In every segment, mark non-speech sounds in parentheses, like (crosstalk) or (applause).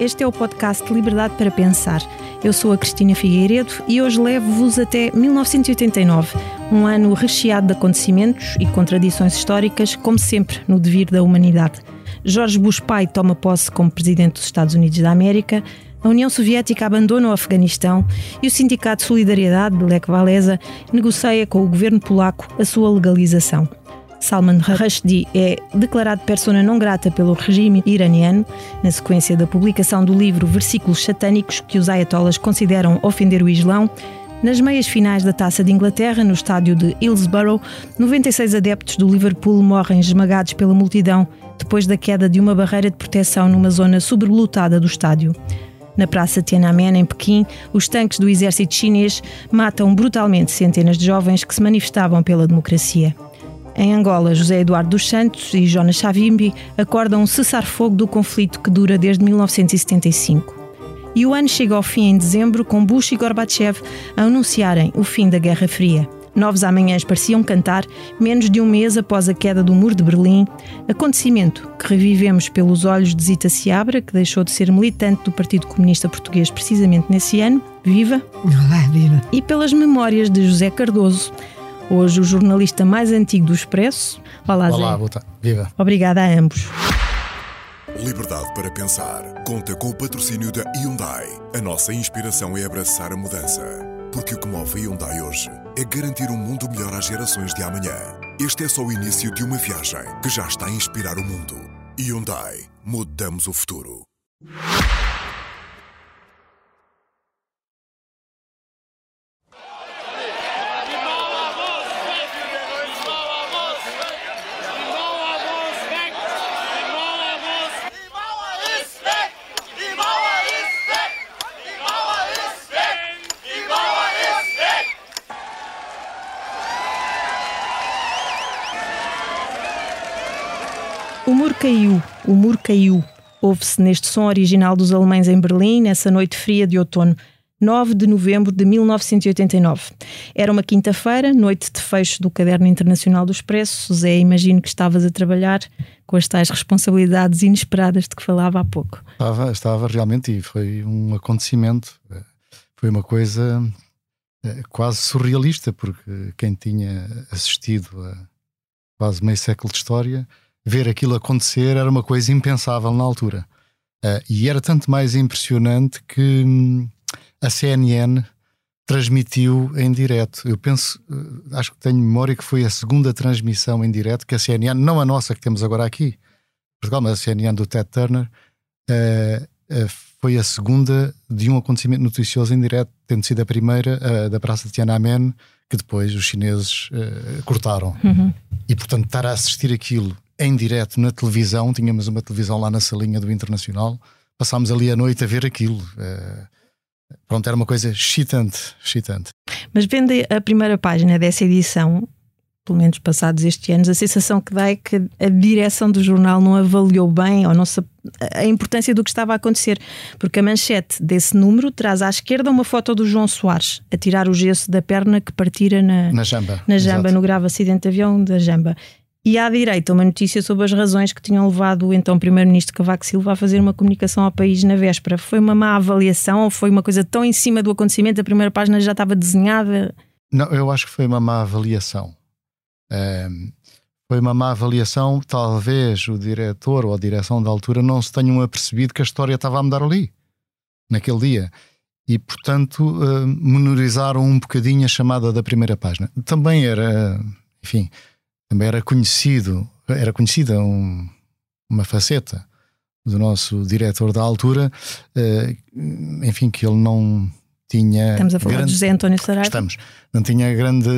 Este é o podcast Liberdade para Pensar. Eu sou a Cristina Figueiredo e hoje levo-vos até 1989, um ano recheado de acontecimentos e contradições históricas, como sempre no devir da humanidade. Jorge Bush pai toma posse como presidente dos Estados Unidos da América, a União Soviética abandona o Afeganistão e o Sindicato de Solidariedade de Lech Walesa negocia com o governo polaco a sua legalização. Salman Rushdie é declarado persona não grata pelo regime iraniano, na sequência da publicação do livro Versículos Satânicos que os ayatollahs consideram ofender o Islão. Nas meias finais da Taça de Inglaterra, no estádio de Hillsborough, 96 adeptos do Liverpool morrem esmagados pela multidão depois da queda de uma barreira de proteção numa zona sobrelotada do estádio. Na Praça Tiananmen, em Pequim, os tanques do exército chinês matam brutalmente centenas de jovens que se manifestavam pela democracia. Em Angola, José Eduardo dos Santos e Jonas Savimbi acordam um cessar-fogo do conflito que dura desde 1975. E o ano chega ao fim em dezembro, com Bush e Gorbachev a anunciarem o fim da Guerra Fria. Novos amanhãs pareciam cantar, menos de um mês após a queda do Muro de Berlim, acontecimento que revivemos pelos olhos de Zita Seabra, que deixou de ser militante do Partido Comunista Português precisamente nesse ano, viva! Olá, viva! E pelas memórias de José Cardoso, hoje o jornalista mais antigo do Expresso. Olá, Olá, Zé. boa tarde. Viva. Obrigada a ambos. Liberdade para pensar. Conta com o patrocínio da Hyundai. A nossa inspiração é abraçar a mudança. Porque o que move a Hyundai hoje é garantir um mundo melhor às gerações de amanhã. Este é só o início de uma viagem que já está a inspirar o mundo. Hyundai. Mudamos o futuro. O muro caiu, o muro caiu. Ouve-se neste som original dos alemães em Berlim, nessa noite fria de outono. 9 de novembro de 1989. Era uma quinta-feira, noite de fecho do Caderno Internacional do Expresso. Zé, imagino que estavas a trabalhar com as tais responsabilidades inesperadas de que falava há pouco. Estava, estava realmente e foi um acontecimento. Foi uma coisa eh, quase surrealista, porque quem tinha assistido a quase meio século de história, ver aquilo acontecer era uma coisa impensável na altura. Eh, E era tanto mais impressionante que hum, a CNN transmitiu em direto. Eu penso, eh, acho que tenho memória que foi a segunda transmissão em direto que a CNN, não a nossa que temos agora aqui, Portugal, mas a CNN do Ted Turner, eh, foi a segunda de um acontecimento noticioso em direto, tendo sido a primeira da Praça de Tiananmen, que depois os chineses cortaram. E portanto, estar a assistir aquilo em direto na televisão, tínhamos uma televisão lá na salinha do Internacional, passámos ali a noite a ver aquilo. eh, pronto, era uma coisa excitante, excitante. Mas vendo a primeira página dessa edição, pelo menos passados estes anos, a sensação que dá é que a direção do jornal não avaliou bem ou não se, a importância do que estava a acontecer. Porque a manchete desse número traz à esquerda uma foto do João Soares a tirar o gesso da perna que partira na, Na Jamba. na Jamba, exato. no grave acidente de avião da Jamba. E à direita, uma notícia sobre as razões que tinham levado o então Primeiro-Ministro Cavaco Silva a fazer uma comunicação ao país na véspera. Foi uma má avaliação foi uma coisa tão em cima do acontecimento? A primeira página já estava desenhada? Não, eu acho que foi uma má avaliação. Ahm, foi uma má avaliação. Talvez o diretor ou a direção da altura não se tenham apercebido que a história estava a mudar ali, naquele dia. E, portanto, ah, menorizaram um bocadinho a chamada da primeira página. Também era, enfim, também era conhecido, era conhecida um- uma faceta do nosso diretor da altura, ah, enfim, que ele não tinha. Estamos a falar grande- de José António Saraiva. Estamos. Não tinha grande,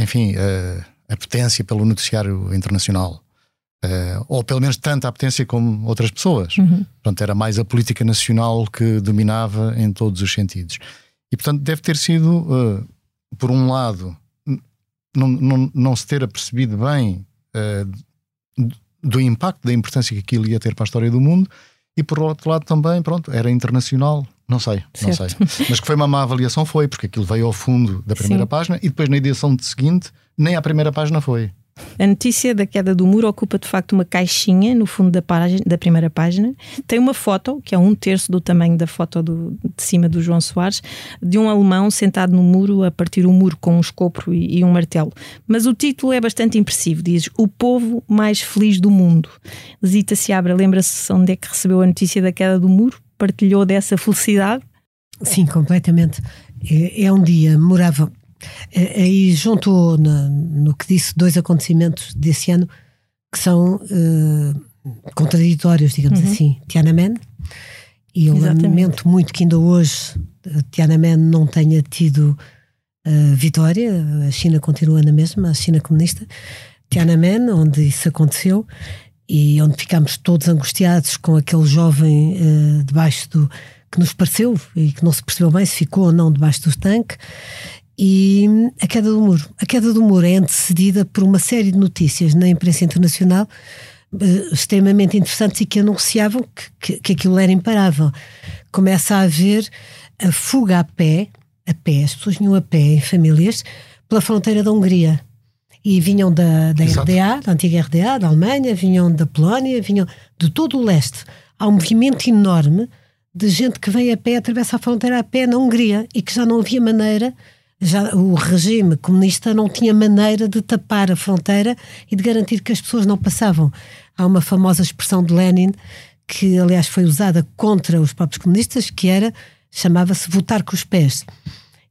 enfim, eh, apetência pelo noticiário internacional. Eh, ou pelo menos tanta apetência como outras pessoas. Uhum. Portanto, era mais a política nacional que dominava em todos os sentidos. E, portanto, deve ter sido, por um lado, não, não, não se ter apercebido bem d- do impacto, da importância que aquilo ia ter para a história do mundo, e por outro lado também, pronto, era internacional. Não sei, não sei. Certo. (laughs) Mas que foi uma má avaliação, foi, porque aquilo veio ao fundo da primeira Sim. página e depois na edição de seguinte, nem à primeira página foi. A notícia da queda do muro ocupa de facto uma caixinha no fundo da, página, da primeira página. Tem uma foto, que é um terço do tamanho da foto do, de cima do João Soares, de um alemão sentado no muro a partir o muro com um escopro e, e um martelo. Mas o título é bastante impressivo: diz O povo mais feliz do mundo. Zita Seabra, lembra-se onde é que recebeu a notícia da queda do muro? Partilhou dessa felicidade? Sim, completamente. É, é um dia memorável. É, aí juntou no, no, que disse dois acontecimentos desse ano que são uh, contraditórios, digamos uhum. assim. Tiananmen, e eu Exatamente. lamento muito que ainda hoje eh, Tiananmen não tenha tido uh, vitória, a China continua na mesma, a China comunista. Tiananmen, onde isso aconteceu e onde ficámos todos angustiados com aquele jovem uh, debaixo do que nos pareceu e que não se percebeu bem se ficou ou não debaixo do tanque e a queda do muro. A queda do muro é antecedida por uma série de notícias na imprensa internacional uh, extremamente interessantes e que anunciavam que, que, que aquilo era imparável. Começa a haver a fuga a pé, a pé, as pessoas vinham a pé em famílias, pela fronteira da Hungria. E vinham da, da RDA, da antiga RDA, da Alemanha, vinham da Polónia, vinham de todo o leste. Há um movimento enorme de gente que vem a pé, atravessa a fronteira a pé na Hungria e que já não havia maneira já o regime comunista não tinha maneira de tapar a fronteira e de garantir que as pessoas não passavam. Há uma famosa expressão de Lenin que, aliás, foi usada contra os próprios comunistas, que era chamava-se votar com os pés.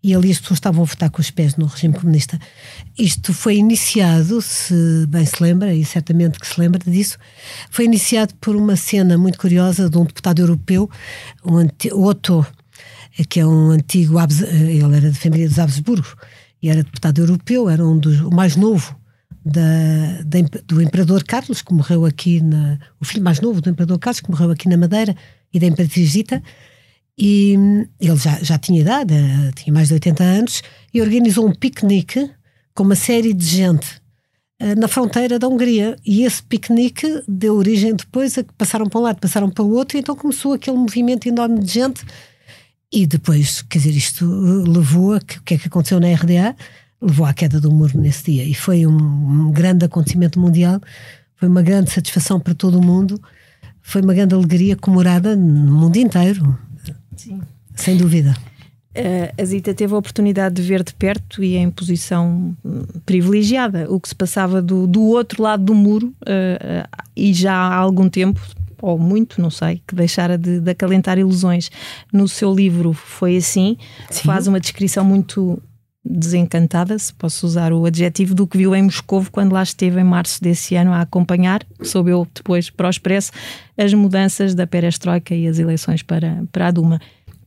E ali as pessoas estavam a votar com os pés no regime comunista. Isto foi iniciado, se bem se lembra, e certamente que se lembra disso, foi iniciado por uma cena muito curiosa de um deputado europeu, um Otto que é um antigo, ele era da família dos Habsburgo e era deputado europeu, era um dos, o mais novo da, da, do Imperador Carlos, que morreu aqui, na, o filho mais novo do Imperador Carlos, que morreu aqui na Madeira, e da Imperatriz Zita, e ele já, já tinha idade, eh, tinha mais de 80 anos, e organizou um piquenique com uma série de gente eh, na fronteira da Hungria. E esse piquenique deu origem depois a que passaram para um lado, passaram para o outro, e então começou aquele movimento enorme de gente e depois, quer dizer, isto levou a que, o que é que aconteceu na RDA? Levou à queda do muro nesse dia. E foi um, um grande acontecimento mundial, foi uma grande satisfação para todo o mundo, foi uma grande alegria comemorada no mundo inteiro. Sim. Sem dúvida. a Zita teve a oportunidade de ver de perto e em posição hum, privilegiada o que se passava do, do outro lado do muro uh, uh, e já há algum tempo, ou muito, não sei, que deixara de, de acalentar ilusões. No seu livro foi assim, Sim. faz uma descrição muito desencantada, se posso usar o adjetivo, do que viu em Moscou quando lá esteve em março desse ano a acompanhar, soube eu depois para o Expresso, as mudanças da perestroika e as eleições para, para a Duma.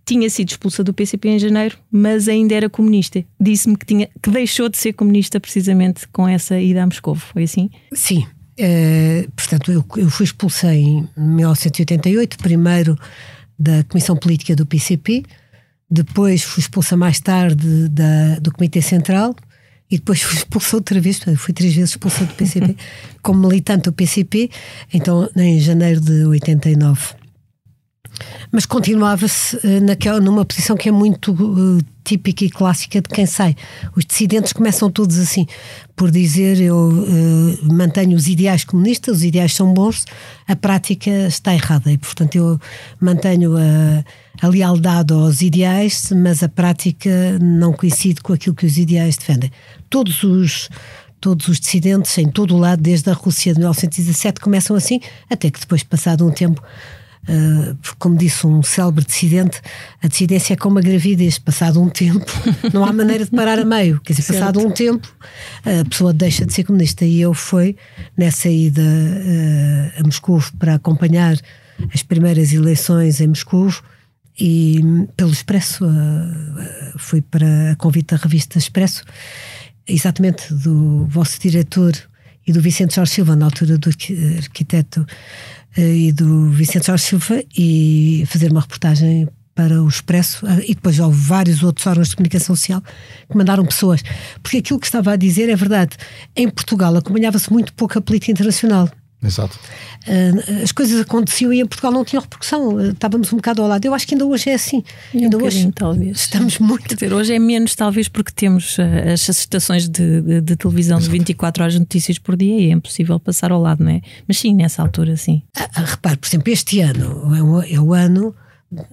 Tinha sido expulsa do PCP em janeiro, mas ainda era comunista. Disse-me que, tinha, que deixou de ser comunista precisamente com essa ida a Moscou. Foi assim? Sim, Uh, portanto, eu, eu fui expulsa em 1988, primeiro da Comissão Política do PCP, depois fui expulsa mais tarde da, do Comitê Central e depois (laughs) fui expulsa outra vez, fui três vezes expulsa do PCP, (laughs) como militante do PCP, então em janeiro de 89. Mas continuava-se uh, numa posição que é muito uh, típica e clássica de quem sai. Os dissidentes começam todos assim, por dizer eu uh, mantenho os ideais comunistas, os ideais são bons, a prática está errada e, portanto, eu mantenho a, a lealdade aos ideais, mas a prática não coincide com aquilo que os ideais defendem. Todos os todos os dissidentes em todo o lado, desde a Rússia de 1917, começam assim, até que depois, passado um tempo, como disse um célebre dissidente, a dissidência é como a gravidez, passado um tempo, (laughs) não há maneira de parar a meio. Quer dizer, certo. passado um tempo, a pessoa deixa de ser comunista. E eu fui nessa ida uh, a Moscou para acompanhar as primeiras eleições em Moscou e pelo Expresso, uh, fui para a convite da revista Expresso, exatamente do vosso diretor e do Vicente Jorge Silva, na altura do arquiteto e do Vicente Jorge Silva e fazer uma reportagem para o Expresso eh, e depois houve vários outros órgãos de comunicação social que mandaram pessoas. Porque aquilo que estava a dizer é verdade. Em Portugal acompanhava-se muito pouco a política internacional. Exato. Uh, as coisas aconteciam e em Portugal não tinham repercussão. Uh, estávamos um bocado ao lado. Eu acho que ainda hoje é assim. Um ainda hoje talvez. estamos muito. Quer dizer, hoje é menos, talvez, porque temos uh, as estações de, de, de televisão Exato. de 24 horas de notícias por dia e é impossível passar ao lado, não é? Mas sim, nessa altura, sim. Ah, ah repare, por exemplo, este ano é o, é o ano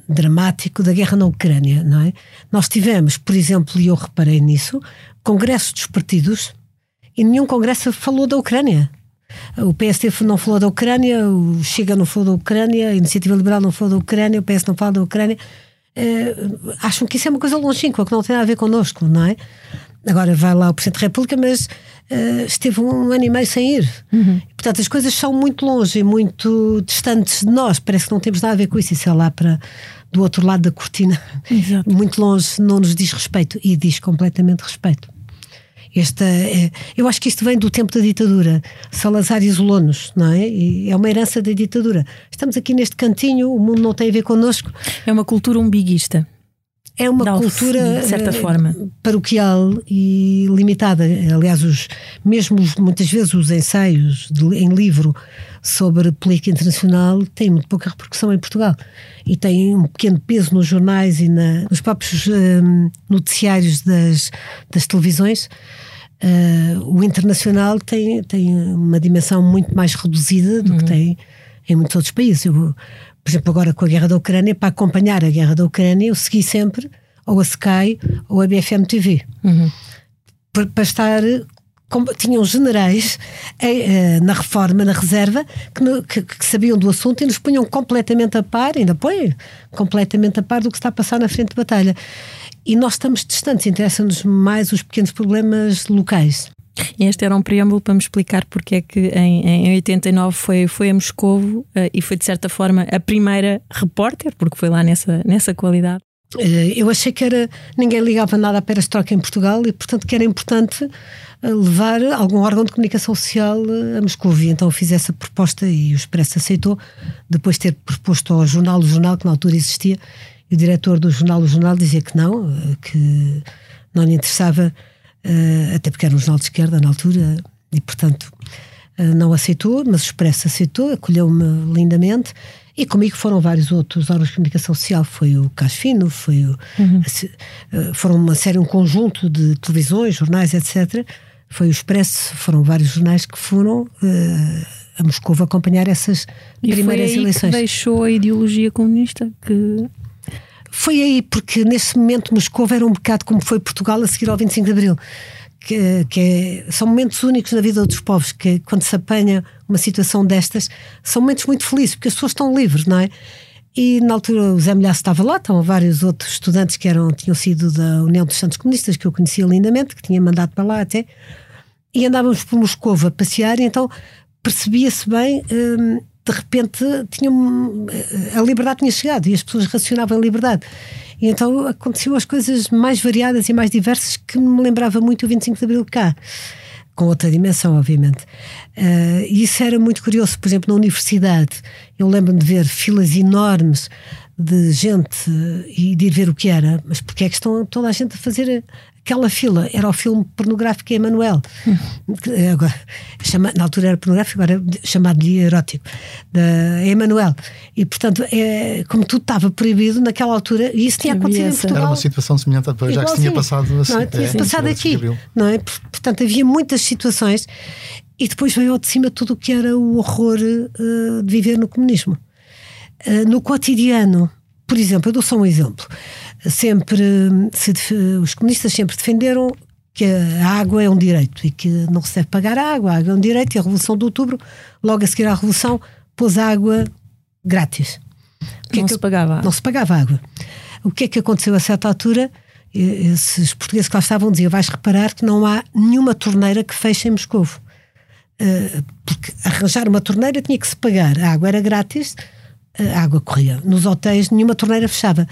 dramático da guerra na Ucrânia, não é? Nós tivemos, por exemplo, e eu reparei nisso, congressos dos partidos e nenhum congresso falou da Ucrânia. O PST não falou da Ucrânia, o Chega não falou da Ucrânia, a Iniciativa Liberal não falou da Ucrânia, o PS não fala da Ucrânia. Uh, acham que isso é uma coisa longínqua, que não tem nada a ver connosco, não é? Agora vai lá o Presidente da República, mas uh, esteve um ano e meio sem ir. Uhum. Portanto, as coisas são muito longe e muito distantes de nós. Parece que não temos nada a ver com isso. Isso é lá para do outro lado da cortina, Exato. (laughs) muito longe, não nos diz respeito e diz completamente respeito. Esta, é, eu acho que isto vem do tempo da ditadura. Salazar isolou-nos, não é? E é uma herança da ditadura. Estamos aqui neste cantinho, o mundo não tem a ver connosco. É uma cultura umbiguista. É uma cultura de certa forma paroquial e limitada. Aliás, os mesmos muitas vezes os ensaios de, em livro sobre política internacional têm muito pouca repercussão em Portugal e têm um pequeno peso nos jornais e na, nos próprios um, noticiários das, das televisões. Uh, o internacional tem, tem uma dimensão muito mais reduzida do uhum. que tem em muitos outros países. Eu, por exemplo, agora com a guerra da Ucrânia, para acompanhar a guerra da Ucrânia, eu segui sempre ou a Sky ou a BFM TV. Uhum. Para, para estar tinham generais eh, na reforma, na reserva, que, que, sabiam do assunto e nos punham completamente a par, ainda põem completamente a par do que está a passar na frente de batalha. E nós estamos distantes, interessam-nos mais os pequenos problemas locais. Este era um preâmbulo para me explicar porque é que em, em 89 foi, foi a Moscovo uh, e foi de certa forma a primeira repórter, porque foi lá nessa, nessa qualidade. Uh, eu achei que era ninguém ligava nada à perestroika em Portugal e portanto que era importante levar algum órgão de comunicação social a Moscou. E então fiz essa proposta e o Expresso aceitou, depois de ter proposto ao jornal, o jornal que na altura existia, e o diretor do jornal, o jornal dizia que não, que não lhe interessava, eh, até porque era um jornal de esquerda na altura, e portanto eh, não aceitou, mas o Expresso aceitou, acolheu-me lindamente. E comigo foram vários outros órgãos de comunicação social. Foi o Casfino, foi o, uhum. Eh, foram uma série, um conjunto de televisões, jornais, etc foi o Expresso, foram vários jornais que foram uh, a Moscou acompanhar essas e primeiras foi aí eleições. Que deixou a ideologia comunista que foi aí, porque nesse momento Moscou era um bocado como foi Portugal a seguir ao 25 de Abril. Que, que é, são momentos únicos na vida dos povos, que quando se apanha uma situação destas, são momentos muito felizes, porque as pessoas estão livres, não é? E na altura o Zé Milhaço estava lá, estavam vários outros estudantes que eram, tinham sido da União dos Santos Comunistas, que eu conhecia lindamente, que tinha mandado para lá até e andávamos por Moscou a passear, e então percebia-se bem. Hum, de repente tinha a liberdade tinha chegado e as pessoas racionavam a liberdade. E então aconteciam as coisas mais variadas e mais diversas que me lembrava muito o 25 de Abril cá, com outra dimensão, obviamente. Uh, e isso era muito curioso, por exemplo, na universidade. Eu lembro-me de ver filas enormes de gente e de ir ver o que era, mas porque é que estão toda a gente a fazer aquela fila era o filme pornográfico Emanuel. Na altura era pornográfico, agora chamado de erótico, da Emanuel. E, portanto, é, como tudo estava proibido naquela altura, e isso tinha acontecido em Portugal. Era uma situação semelhante, já que se tinha passado assim. Não, é? tinha é, passado aqui. Não é? Portanto, havia muitas situações. E depois veio ao de cima tudo o que era o horror uh, de viver no comunismo. Uh, no cotidiano, por exemplo, eu dou só um exemplo sempre se, os comunistas sempre defenderam que a água é um direito e que não se deve pagar a água, a água é um direito e a Revolução de Outubro, logo a seguir à Revolução, pôs a água grátis. Que não é que, se pagava Não se pagava água. O que é que aconteceu a certa altura? Esses portugueses que lá estavam diziam: vais reparar que não há nenhuma torneira que feche em Moscovo. Uh, porque arranjar uma torneira tinha que se pagar. A água era grátis, a água corria. Nos hotéis nenhuma torneira fechava.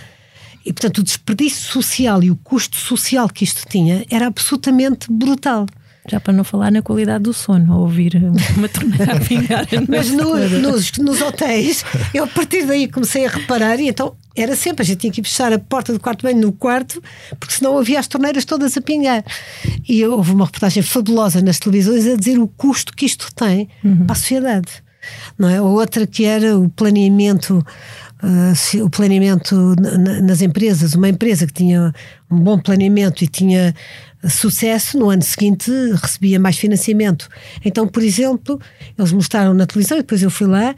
E, portanto, o desperdício social e o custo social que isto tinha era absolutamente brutal. Já para não falar na qualidade do sono, ouvir uma torneira a pingar. (laughs) Mas no, nos, nos hotéis, eu a partir daí comecei a reparar e então era sempre, a gente tinha que fechar a porta do quarto bem no quarto, porque senão havia as torneiras todas a pingar. E houve uma reportagem fabulosa nas televisões a dizer o custo que isto tem uhum. para a sociedade. Não é? Outra que era o planeamento uh, o planeamento nas empresas, uma empresa que tinha um bom planeamento e tinha sucesso, no ano seguinte recebia mais financiamento. Então, por exemplo, eles mostraram na televisão, e depois eu fui lá,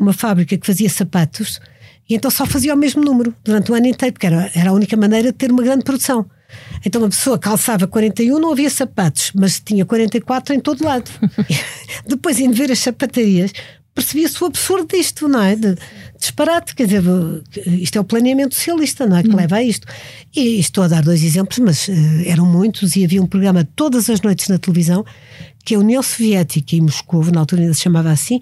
uma fábrica que fazia sapatos, e então só fazia o mesmo número durante o ano inteiro, porque era, era a única maneira de ter uma grande produção. Então uma pessoa calçava 41, não havia sapatos, mas tinha 44 em todo lado. (laughs) Depois, indo ver as sapatarias, percebia-se o absurdo disto, não é? De, disparate, quer dizer, isto é o planeamento socialista, não é? Que hum. leva a isto. E estou a dar dois exemplos, mas uh, eram muitos, e havia um programa todas as noites na televisão que a União Soviética e Moscou, na altura ainda se chamava assim,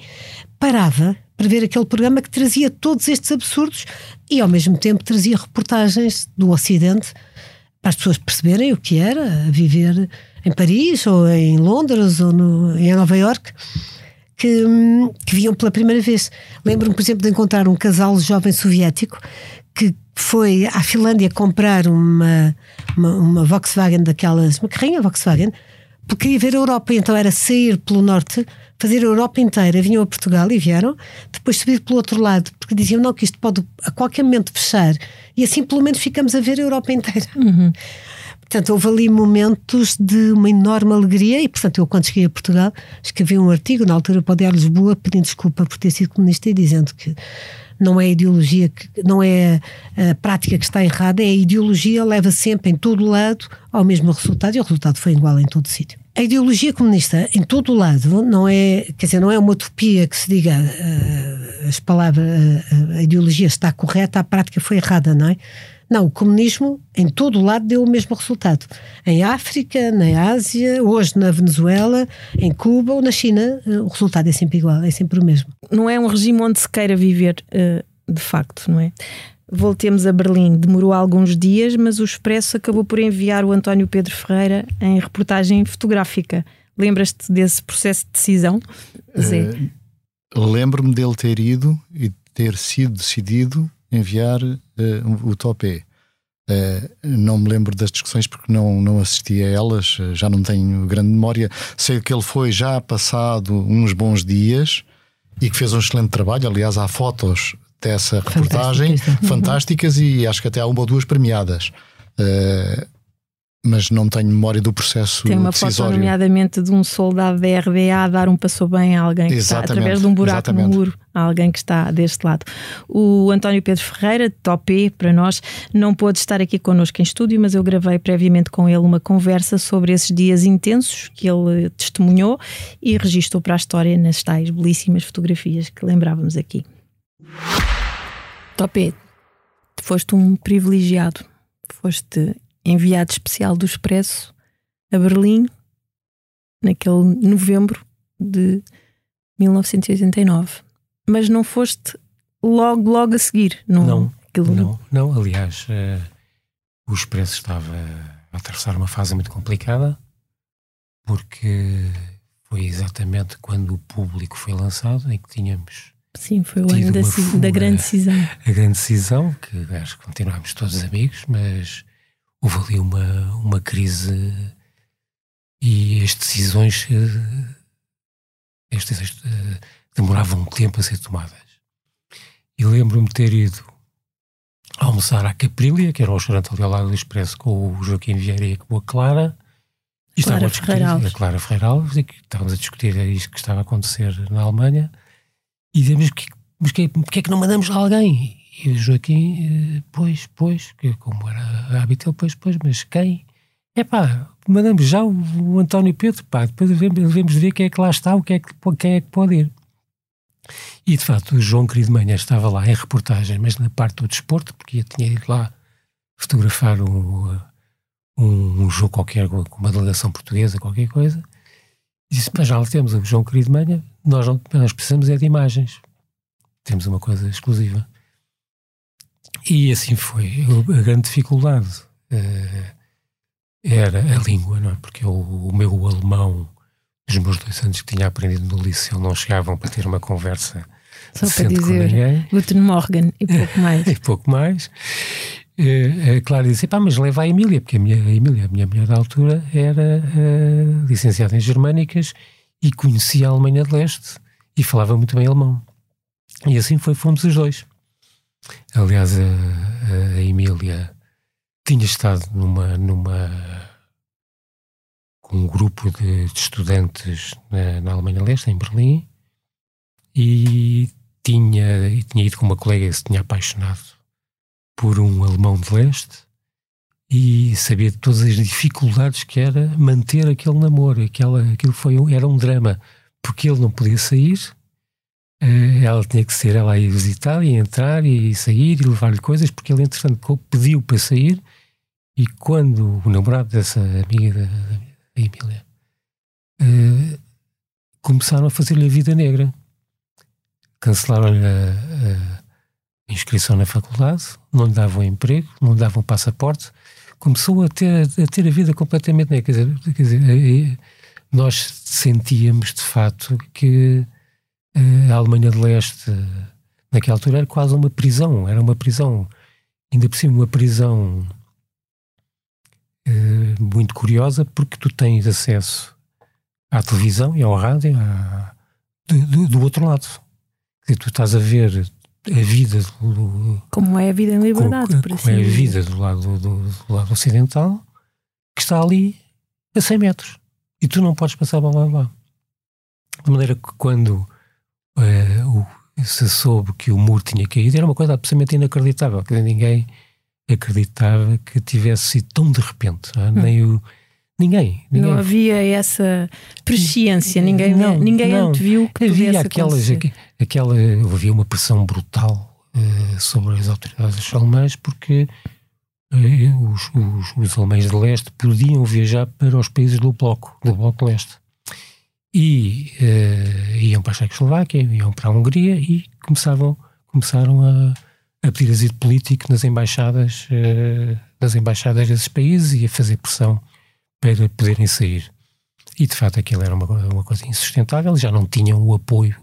parava para ver aquele programa que trazia todos estes absurdos e ao mesmo tempo trazia reportagens do Ocidente para as pessoas perceberem o que era viver em Paris ou em Londres ou no, em Nova York que, que viam pela primeira vez. Lembro-me, por exemplo, de encontrar um casal jovem soviético que foi à Finlândia comprar uma, uma, uma Volkswagen daquelas, uma carrinha Volkswagen, porque queria ver a Europa, então era sair pelo norte, fazer a Europa inteira. Vinham a Portugal e vieram, depois subir pelo outro lado, porque diziam não, que isto pode a qualquer momento fechar, e assim pelo menos ficamos a ver a Europa inteira. Uhum. Portanto, houve ali momentos de uma enorme alegria e, portanto, eu quando cheguei a Portugal escrevi um artigo na altura para o Diário Lisboa pedindo desculpa por ter sido comunista e dizendo que não é a ideologia, que, não é a prática que está errada, é a ideologia leva sempre em todo lado ao mesmo resultado e o resultado foi igual em todo sítio. A ideologia comunista em todo o lado não é, quer dizer, não é uma utopia que se diga uh, as palavras, uh, a ideologia está correta, a prática foi errada, não é? Não, o comunismo em todo o lado deu o mesmo resultado. Em África, na Ásia, hoje na Venezuela, em Cuba ou na China, eh, o resultado é sempre igual, é sempre o mesmo. Não é um regime onde se queira viver, eh, de facto, não é? Voltemos a Berlim. Demorou alguns dias, mas o Expresso acabou por enviar o António Pedro Ferreira em reportagem fotográfica. Lembras-te desse processo de decisão, Zé? Uh, Lembro-me dele ter ido e ter sido decidido enviar uh, o topé. Uh, não me lembro das discussões porque não, não assisti a elas, uh, já não tenho grande memória. Sei que ele foi já passado uns bons dias e que fez um excelente trabalho. Aliás, há fotos dessa reportagem fantásticas, fantásticas e acho que até há uma ou duas premiadas. Uh, mas não tenho memória do processo Tem uma decisório. foto, nomeadamente, de um soldado da RDA a dar um passo bem a alguém que exatamente, está através de um buraco exatamente. no muro, a alguém que está deste lado. O António Pedro Ferreira, top para nós, não pôde estar aqui connosco em estúdio, mas eu gravei previamente com ele uma conversa sobre esses dias intensos que ele testemunhou e registrou para a história nas tais belíssimas fotografias que lembrávamos aqui. Topé, foste um privilegiado, foste enviado especial do Expresso a Berlim naquele novembro de 1989. Mas não foste logo, logo a seguir, não? Não, aquilo... não, não. Aliás, uh, o Expresso estava a atravessar uma fase muito complicada porque foi exatamente quando o público foi lançado em que tínhamos Sim, foi o ano da, da, grande decisão. A grande decisão, que acho que continuámos todos amigos, mas houve ali uma, uma crise e as decisões estas, estas, demoravam um tempo a ser tomadas. E lembro-me de ter ido almoçar à Caprilia, que era um restaurante ali ao lado do Expresso, com o Joaquim Vieira e com a Clara. E Clara a a Clara Ferreira e que estávamos a discutir isto que estava a acontecer na Alemanha. E dizemos, mas que, que é que não mandamos alguém? E o Joaquim, eh, pois, pois, que como era hábito, ele, pois, pois, mas quem? É pá, mandamos já o, o, António Pedro, pá, depois devemos, ver quem é que lá está, o que é que, quem é que pode ir. E de facto, o João Querido Manhã estava lá em reportagem, mas na parte do desporto, porque eu tinha ido lá fotografar um, um, um jogo qualquer com uma delegação portuguesa, qualquer coisa. Disse: Mas já temos o João Querido Manhã, nós, não, nós precisamos é de imagens. Temos uma coisa exclusiva. E assim foi. A grande dificuldade uh, era a língua, não é? Porque eu, o meu alemão, os meus dois anos que tinha aprendido no liceu, não chegavam para ter uma conversa Só para dizer. Guten Morgen e pouco (laughs) mais. e pouco mais. Eh, A Clara disse: pá, mas leva a Emília, porque a, minha, a Emília, a minha mulher da altura, era eh, licenciada em Germânicas e conhecia a Alemanha de Leste e falava muito bem alemão. E assim foi, fomos os dois. Aliás, a, a Emília tinha estado numa, numa com um grupo de, de estudantes na, na Alemanha Leste, em Berlim, e tinha, e tinha ido com uma colega que se tinha apaixonado por um alemão de leste e sabia de todas as dificuldades que era manter aquele namoro. Aquela, aquilo foi um, era um drama, porque ele não podia sair, ela tinha que ser ela ir visitar e entrar e sair e levar-lhe coisas, porque ele, entretanto, pediu para sair. E quando o namorado dessa amiga da, da Emília eh, começaram a fazer-lhe a vida negra, cancelaram-lhe a- a, inscrição na faculdade, não lhe davam emprego, não lhe davam passaporte, começou a ter a, ter a vida completamente negra. Quer dizer, quer dizer, eh, eh, nós sentíamos de facto que eh, a Alemanha de Leste, eh, naquela altura, era quase uma prisão, era uma prisão, ainda por cima, uma prisão eh, muito curiosa, porque tu tens acesso à televisão e ao rádio à- do, do- do outro lado. Quer dizer, tu estás a ver a vida do, Como é a vida em liberdade, como, por como assim é a vida do lado, do, do lado ocidental que está ali a 100 metros e tu não podes passar para lá lá. De maneira que quando eh, o- se soube que o muro tinha caído, era uma coisa absolutamente inacreditável, que ninguém acreditava que tivesse sido tão de repente. não é? Nem o, ninguém. ninguém Não havia essa presciência, ninguém, Não, ninguém não. anteviu que Havia aquelas, aqu- aquela, havia uma pressão brutal eh, sobre as autoridades alemãs porque eh, os, os, os alemães de leste podiam viajar para os países do bloco, do bloco leste. E eh, iam para a Checoslováquia, iam para a Hungria e começavam, começaram a, a pedir asilo político nas embaixadas, eh, nas embaixadas desses países e a fazer pressão para poderem sair. E de facto aquilo era uma, uma coisa insustentável, já não tinham o apoio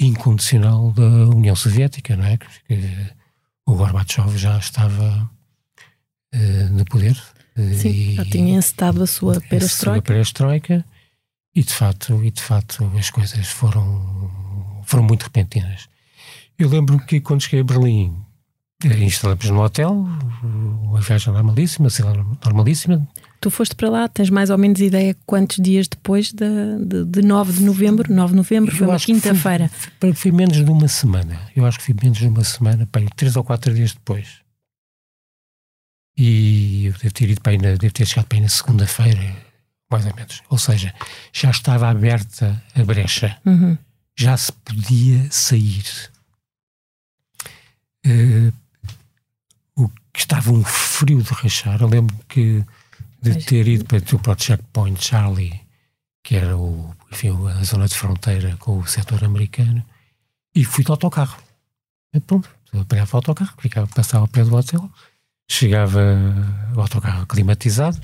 incondicional da União Soviética, não é? Que o Gorbachev já estava eh, no poder. Sim, e- já tinha encetado a sua a sua perestroika. E de facto, e de facto as coisas foram, foram muito repentinas. Eu lembro que quando cheguei a Berlim eh, instalamos no hotel, uma viagem normalíssima, sei lá, normalíssima, Tu foste para lá, tens mais ou menos ideia quantos dias depois de, de, de 9 de novembro? 9 de novembro, foi uma quinta-feira. Foi, foi menos de uma semana. Eu acho que foi menos de uma semana, aí, três ou quatro dias depois. E eu devo ter ido para aí na, devo ter chegado para aí na segunda-feira, mais ou menos. Ou seja, já estava aberta a brecha, Uhum. já se podia sair. Eh, o que estava um frio de rachar. Eu lembro que de ter ido para, para o checkpoint Charlie, que era o, enfim, a zona de fronteira com o setor americano, e fui de autocarro. E pronto, apanhava o autocarro, ficava, passava ao pé do hotel, chegava o autocarro climatizado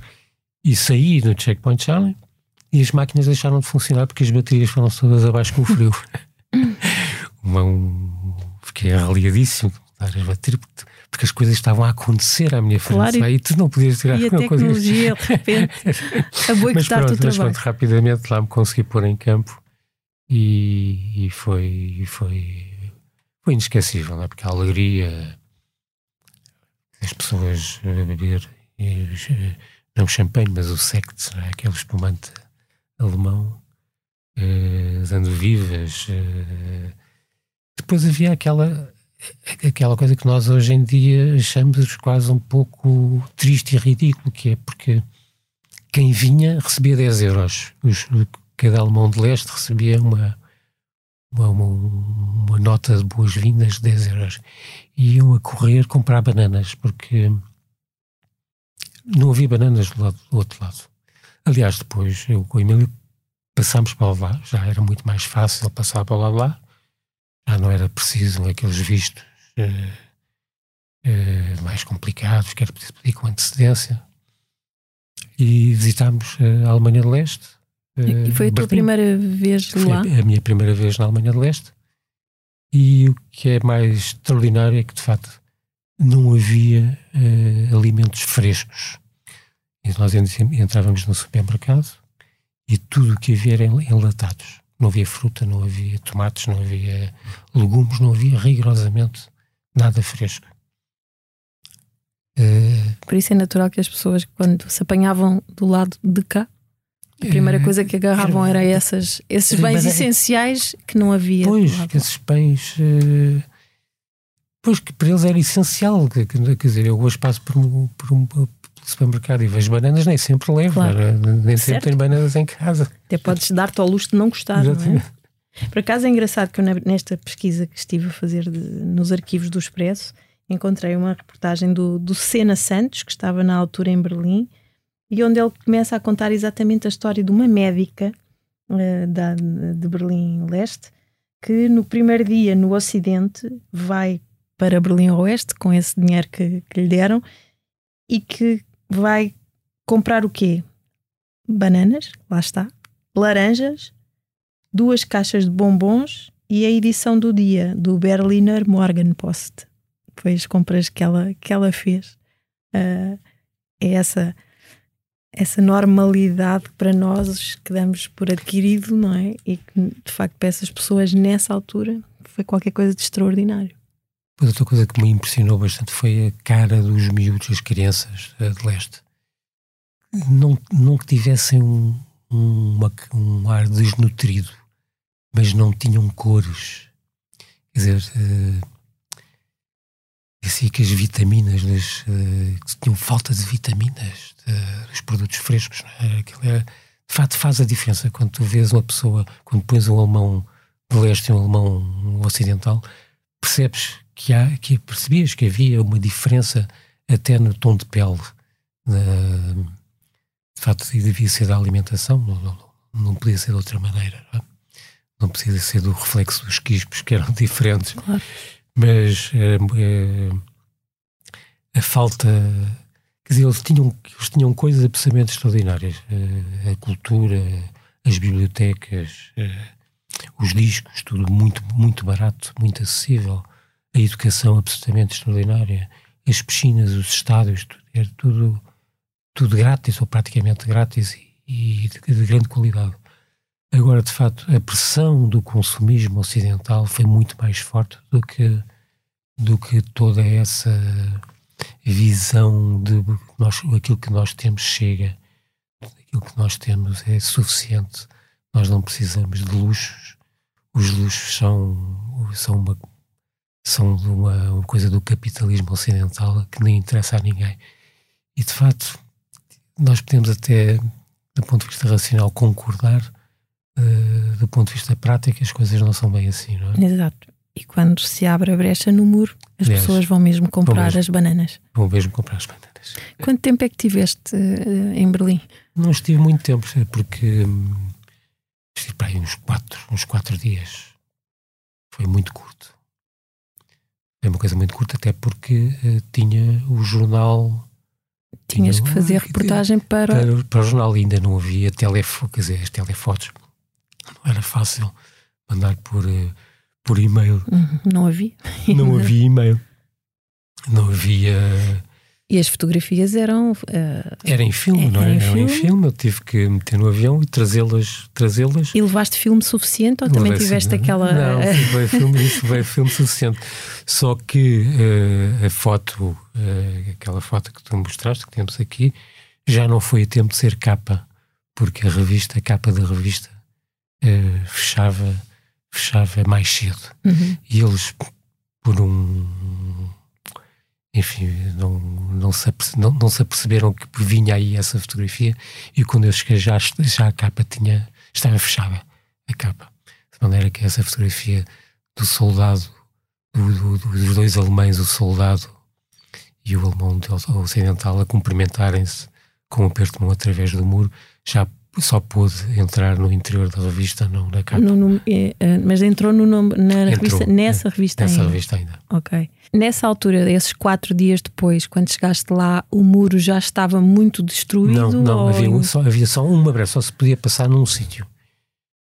e saí no checkpoint Charlie e as máquinas deixaram de funcionar porque as baterias foram todas abaixo com o frio. (laughs) Uma, um, fiquei arreliadíssimo de estar a bater porque, as coisas estavam a acontecer à minha frente Claro, e- e tu não podias tirar E a (laughs) coisa tecnologia, de repente, a mas boicotar o mas trabalho. pronto, rapidamente lá me consegui pôr em campo e, e foi, e foi, foi inesquecível, não é? porque a alegria, as pessoas a beber, e, não champanhe, mas o não é? aquele espumante alemão, dando vivas. eh. Depois havia aquela, aquela coisa que nós hoje em dia achamos quase um pouco triste e ridículo, que é porque quem vinha recebia 10 euros. Os, cada alemão de leste recebia uma, uma, uma, uma nota de boas-vindas de 10 euros. E iam a correr comprar bananas, porque não havia bananas do, lado, do outro lado. Aliás, depois eu com o Emílio passámos para lá, já era muito mais fácil passar para lá lá, já não era preciso aqueles vistos eh, eh, mais complicados, que era preciso pedir com antecedência. e visitámos a Alemanha de Leste. E foi a tua Berlim. primeira vez Foi lá? a minha primeira vez na Alemanha de Leste. E o que é mais extraordinário é que, de facto, não havia eh, alimentos frescos. E nós en- entrávamos no supermercado e tudo o que havia era enla- enlatados. Não havia fruta, não havia tomates, não havia legumes, não havia rigorosamente nada fresco. Eh, Por isso é natural que as pessoas, quando se apanhavam do lado de cá, a primeira eh, coisa que agarravam era essas, esses Era- bens essenciais que não havia. Pois, esses pães. Pois que para eles era essencial. que- que- Quer dizer, eu hoje passo por um, por um supermercado e vejo bananas, nem sempre levo, Claro. era- nem Certo. sempre tenho bananas em casa. Até podes dar-te ao luxo de não gostar, não é? Exatamente. Por acaso é engraçado que eu, nesta pesquisa que estive a fazer de- nos arquivos do Expresso, encontrei uma reportagem do, do Sena Santos, que estava na altura em Berlim, e onde ele começa a contar exatamente a história de uma médica eh, da, de Berlim Leste, que no primeiro dia no Ocidente vai para Berlim Oeste com esse dinheiro que, que lhe deram e que vai comprar o quê? Bananas, lá está, laranjas, duas caixas de bombons e a edição do dia do Berliner Morgenpost. Foi as compras que ela, que ela fez. Ah, é essa, essa normalidade para nós que damos por adquirido, não é? E que de facto para essas pessoas nessa altura foi qualquer coisa de extraordinário. Depois outra coisa que me impressionou bastante foi a cara dos miúdos, as crianças eh, de leste. Não, não que tivessem um, um, uma- um ar desnutrido, mas não tinham cores. Quer dizer, eh, parecia que as vitaminas, das, eh, que tinham falta de vitaminas eh, dos produtos frescos. Não é? Aquilo era- de facto, faz a diferença quando tu vês uma pessoa, quando pões um alemão de leste e um alemão ocidental, percebes que há, que percebias que havia uma diferença até no tom de pele. Da- de facto, e devia ser da alimentação, não, não, não podia ser de outra maneira. Não, é? Não podia ser do reflexo dos quispos, que eram (laughs) diferentes. Claro. Mas eh, eh, a falta. Quer dizer, eles tinham, eles tinham coisas absolutamente extraordinárias. Eh, a cultura, as bibliotecas, eh, os discos, tudo muito, muito barato, muito acessível. A educação absolutamente extraordinária. As piscinas, os estádios, tudo, era tudo, tudo grátis ou praticamente grátis e, e de, de grande qualidade. Agora, de facto, a pressão do consumismo ocidental foi muito mais forte do que, do que toda essa visão de nós, aquilo que nós temos chega, aquilo que nós temos é suficiente, nós não precisamos de luxos, os luxos são, são, uma, são de uma, uma coisa do capitalismo ocidental que nem interessa a ninguém. E de facto, nós podemos até, do ponto de vista racional, concordar, uh, do ponto de vista prático, as coisas não são bem assim, não é? Exato. E quando se abre a brecha no muro, as Aliás, pessoas vão mesmo comprar mesmo. as bananas. Vou mesmo comprar as bananas. Quanto tempo é que tiveste eh, em Berlim? Não estive muito tempo, porque hum, estive para aí uns quatro, uns quatro dias. Foi muito curto. Foi uma coisa muito curta, até porque eh, tinha o jornal. Tinhas tinha que fazer reportagem para. para, para o jornal ainda não havia telefoto, quer dizer, as telefotos. Não era fácil mandar por, eh, por e-mail. Hum, Não havia. Não (laughs) havia e-mail. Não havia. E as fotografias eram. eh, Era em filme, não era é? em Era em filme. Eu tive que meter no avião e trazê-las. trazê-las e levaste filme suficiente ou Não também levei tiveste aquela. Não, levei filme, (laughs) isso levei filme suficiente. Só que eh, a foto, eh, aquela foto que tu me mostraste, que temos aqui, já não foi a tempo de ser capa, porque a revista, a capa da revista, fechava, fechava mais cedo. Uhum. E eles, por um. Enfim, não, não, se, não, não se aperceberam que vinha aí essa fotografia e quando eu cheguei já, já a capa tinha, estava fechada, a capa. De maneira que essa fotografia do soldado, do- do- dos dois alemães, o soldado e o alemão de- ocidental, a cumprimentarem-se com um aperto de mão através do muro, já só pude entrar no interior da revista, não na capa. No, no, é, é, mas entrou no nome, na Entrou, revista, nessa revista Nessa ainda. revista ainda. Ok. Nessa altura, esses quatro dias depois, quando chegaste lá, o muro já estava muito destruído? Não, não, ou- havia, só, havia só uma brecha, só se podia passar num sítio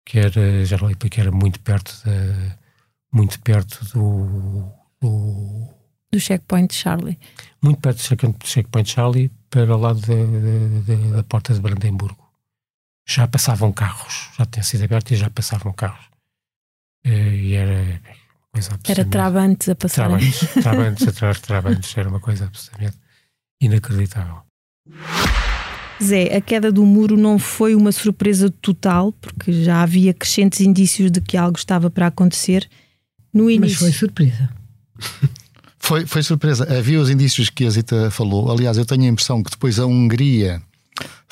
que era, já que era muito perto, da, muito perto do, do do checkpoint Charlie. muito perto do checkpoint, Charlie para o lado da, da- da- da porta de Brandemburgo. Já passavam carros, já tinha sido aberto e já passavam carros. Eh, E era uma coisa Era absolutamente- trabantes a passar. Trabantes, (laughs) trabantes atrás de trabantes, era uma coisa absolutamente inacreditável. Zé, a queda do muro não foi uma surpresa total, porque já havia crescentes indícios de que algo estava para acontecer. No Mas início. foi surpresa. (laughs) Foi, foi surpresa. Havia os indícios que a Zita falou. Aliás, eu tenho a impressão que depois a Hungria,